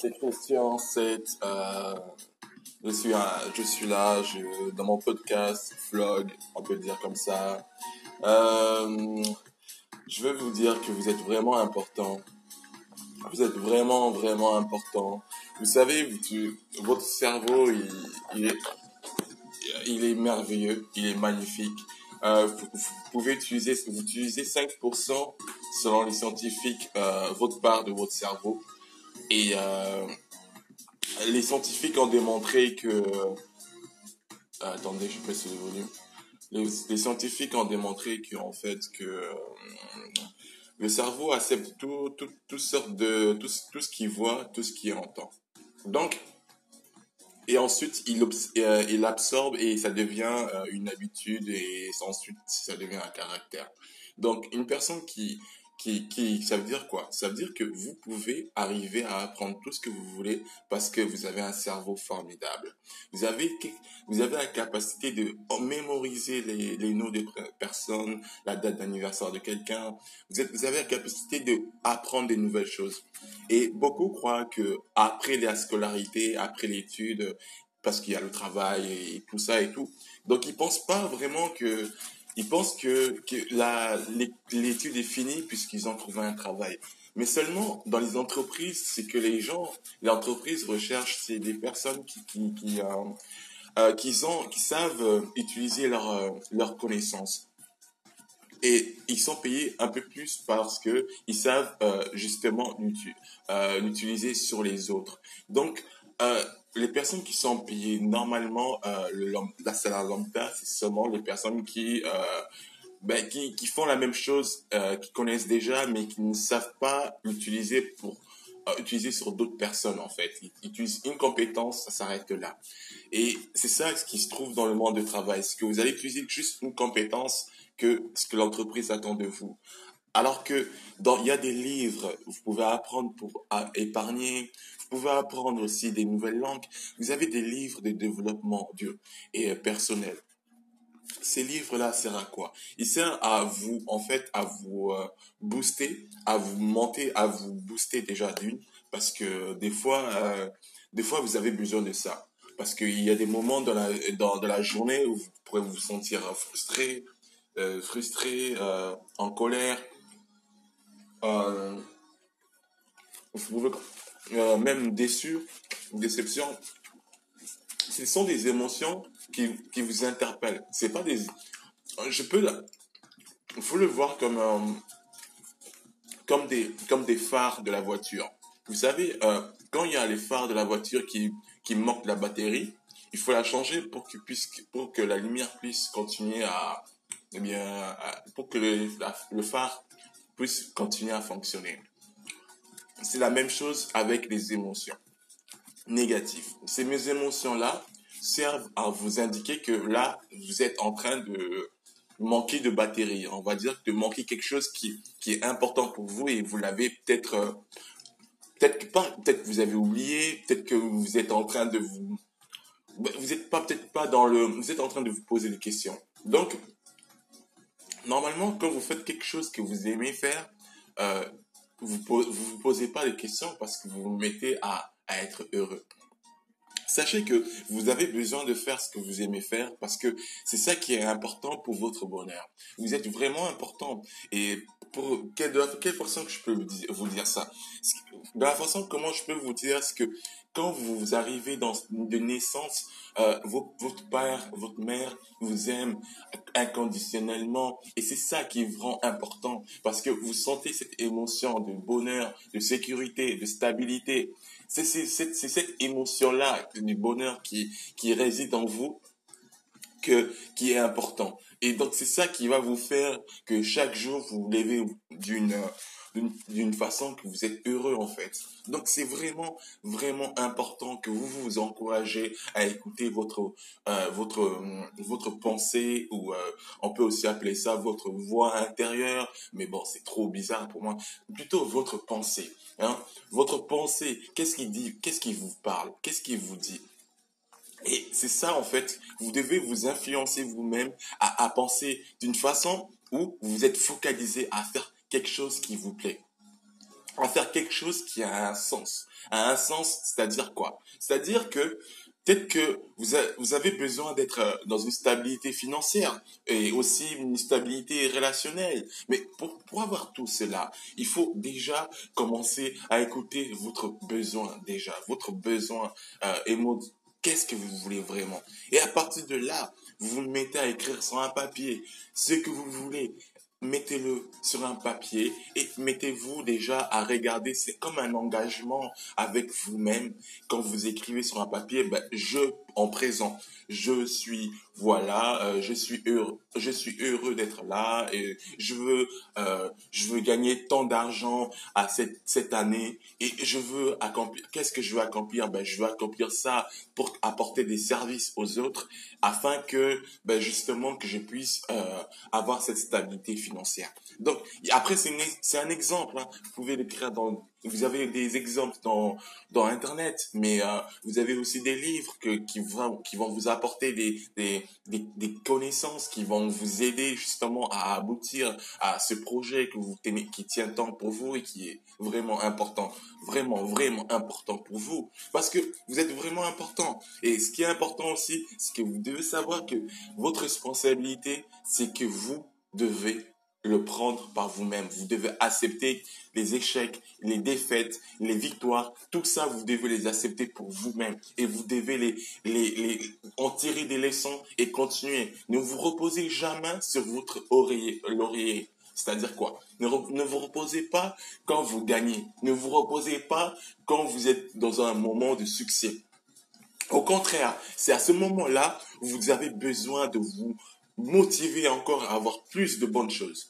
c'est Christian 7. Euh, je, suis je suis là je, dans mon podcast, vlog, on peut dire comme ça. Euh, je veux vous dire que vous êtes vraiment important. Vous êtes vraiment, vraiment important. Vous savez, votre cerveau, il, est, il est merveilleux, il est magnifique. Euh, vous, pouvez utiliser, vous utilisez 5% selon les scientifiques, euh, votre part de votre cerveau. Et euh, les scientifiques ont démontré que... Euh, attendez, je baisse le volume. Les, scientifiques ont démontré que en fait que euh, le cerveau accepte tout, tout, toutes sortes de tout, tout ce qu'il voit, tout ce qu'il entend. Donc et ensuite il, euh, absorbe et ça devient une habitude et ensuite ça devient un caractère. Donc une personne qui qui, qui, ça veut dire quoi? Ça veut dire que vous pouvez arriver à apprendre tout ce que vous voulez parce que vous avez un cerveau formidable. Vous avez, vous avez la capacité de mémoriser les, les noms des personnes, la date d'anniversaire de quelqu'un. Vous, êtes, vous avez la capacité de apprendre des nouvelles choses. Et beaucoup croient que après la scolarité, après l'étude, parce qu'il y a le travail et tout ça et tout, donc ils pensent pas vraiment que ils pensent que, que l'étude est finie puisqu'ils ont trouvé un travail. Mais seulement dans les entreprises, c'est que les gens, les entreprises recherchent, c'est des personnes qui, qui, qui, euh, euh qui, ont, qui savent euh, utiliser leurs euh, leur connaissances. Et ils sont payés un peu plus parce que ils savent euh, justement l'utiliser sur les autres. Donc, euh, les personnes qui sont payées normalement, euh, la salaire lambda, c'est seulement les personnes qui, euh, ben, qui, qui font la même chose, euh, qui connaissent déjà, mais qui ne savent pas l'utiliser pour utiliser sur d'autres personnes en fait. Ils, utilisent une compétence, ça s'arrête là. Et c'est ça ce qui se trouve dans le monde du travail, c'est que vous allez utiliser juste une compétence que ce que l'entreprise attend de vous? Alors que dans, il y a des livres, vous pouvez apprendre pour épargner, pouvez apprendre aussi des nouvelles langues. Vous avez des livres de développement dur et personnel. Ces livres-là servent à quoi? Ils servent à vous, en fait, à vous euh, booster, à vous monter, à vous booster déjà d'une, parce que des fois, euh, des fois, vous avez besoin de ça. Parce qu'il y a des moments dans la, dans, la journée où vous pourrez vous sentir frustré, euh, frustré, euh, en colère. Euh, vous pouvez euh, même déçu, déception, ce sont des émotions qui, qui vous interpellent. C'est pas des, je peux, il faut le voir comme euh, comme des comme des phares de la voiture. Vous savez, euh, quand il y a les phares de la voiture qui qui manquent la batterie, il faut la changer pour que puisse pour que la lumière puisse continuer à eh bien pour que le, le phare puisse continuer à fonctionner. C'est la même chose avec les émotions négatives. Ces émotions-là servent à vous indiquer que là, vous êtes en train de manquer de batterie. On va dire de manquer quelque chose qui, qui est important pour vous et vous l'avez peut-être, euh, peut-être pas, peut-être vous avez oublié, peut-être que vous êtes en train de vous, vous êtes pas, peut-être pas dans le, vous êtes en train de vous poser des questions. Donc, normalement, quand vous faites quelque chose que vous aimez faire, euh, vous ne vous, posez pas les questions parce que vous vous mettez à, à être heureux. Sachez que vous avez besoin de faire ce que vous aimez faire parce que c'est ça qui est important pour votre bonheur. Vous êtes vraiment important. Et quelle, de quelle façon que je peux vous dire ça? De la façon comment je peux vous dire, c'est que quand vous arrivez dans de naissance, euh, votre père, votre mère vous aime inconditionnellement et c'est ça qui est vraiment important parce que vous sentez cette émotion de bonheur, de sécurité, de stabilité. C'est cette émotion-là du bonheur qui, qui réside en vous que, qui est important. Et donc c'est ça qui va vous faire que chaque jour vous vous levez d'une d'une façon que vous êtes heureux en fait. Donc c'est vraiment vraiment important que vous vous encouragez à écouter votre euh, votre votre pensée ou euh, on peut aussi appeler ça votre voix intérieure, mais bon c'est trop bizarre pour moi. Plutôt votre pensée. Hein? Votre pensée, qu'est-ce qui dit, qu'est-ce qui vous parle, qu'est-ce qui vous dit? Et c'est ça en fait, vous devez vous influencer vous-même à, à penser d'une façon où vous êtes focalisé à faire quelque chose qui vous plaît. en faire quelque chose qui a un sens. A un sens, c'est-à-dire quoi? C'est-à-dire que peut-être que vous, avez besoin d'être euh, dans une stabilité financière et aussi une stabilité relationnelle. Mais pour, pour avoir tout cela, il faut déjà commencer à écouter votre besoin déjà, votre besoin euh. Qu'est-ce que vous voulez vraiment? Et à partir de là, vous vous mettez à écrire sur un papier ce que vous voulez mettez-le sur un papier et mettez-vous déjà à regarder. C'est comme un engagement avec vous-même. Quand vous écrivez sur un papier, ben, je en présent, je suis voilà, euh, je suis heureux, je suis heureux d'être là et je veux, euh, je veux gagner tant d'argent à cette cette année et je veux accomplir. Qu'est-ce que je veux accomplir? Ben, je veux accomplir ça pour apporter des services aux autres afin que, ben, justement, que je puisse euh, avoir cette stabilité financière. Donc après c'est un exemple. Hein. Vous pouvez l'écrire dans vous avez des exemples dans dans internet mais euh, vous avez aussi des livres que, qui vont qui vont vous apporter des, des des des connaissances qui vont vous aider justement à aboutir à ce projet que vous tenez qui tient tant pour vous et qui est vraiment important vraiment vraiment important pour vous parce que vous êtes vraiment important et ce qui est important aussi c'est que vous devez savoir que votre responsabilité c'est que vous devez le prendre par vous-même. Vous devez accepter les échecs, les défaites, les victoires. Tout ça, vous devez les accepter pour vous-même. Et vous devez les, les, en tirer des leçons et continuer. Ne vous reposez jamais sur votre oreiller. C'est-à-dire quoi? Ne, ne, vous reposez pas quand vous gagnez. Ne vous reposez pas quand vous êtes dans un moment de succès. Au contraire, c'est à ce moment-là où vous avez besoin de vous motiver encore à avoir plus de bonnes choses